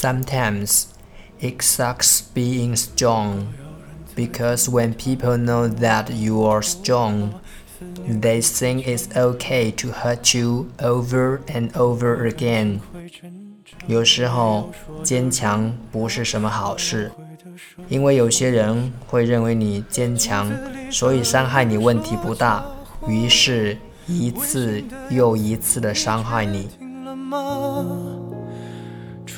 Sometimes it sucks being strong because when people know that you are strong, they think it's okay to hurt you over and over again. 有时候坚强不是什么好事，因为有些人会认为你坚强，所以伤害你问题不大，于是一次又一次的伤害你。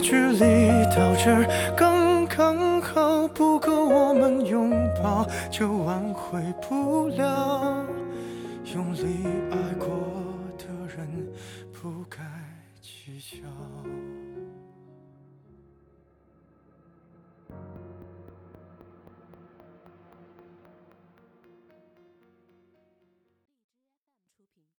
距离到这儿刚刚好，不够我们拥抱，就挽回不了。用力爱过的人，不该计较。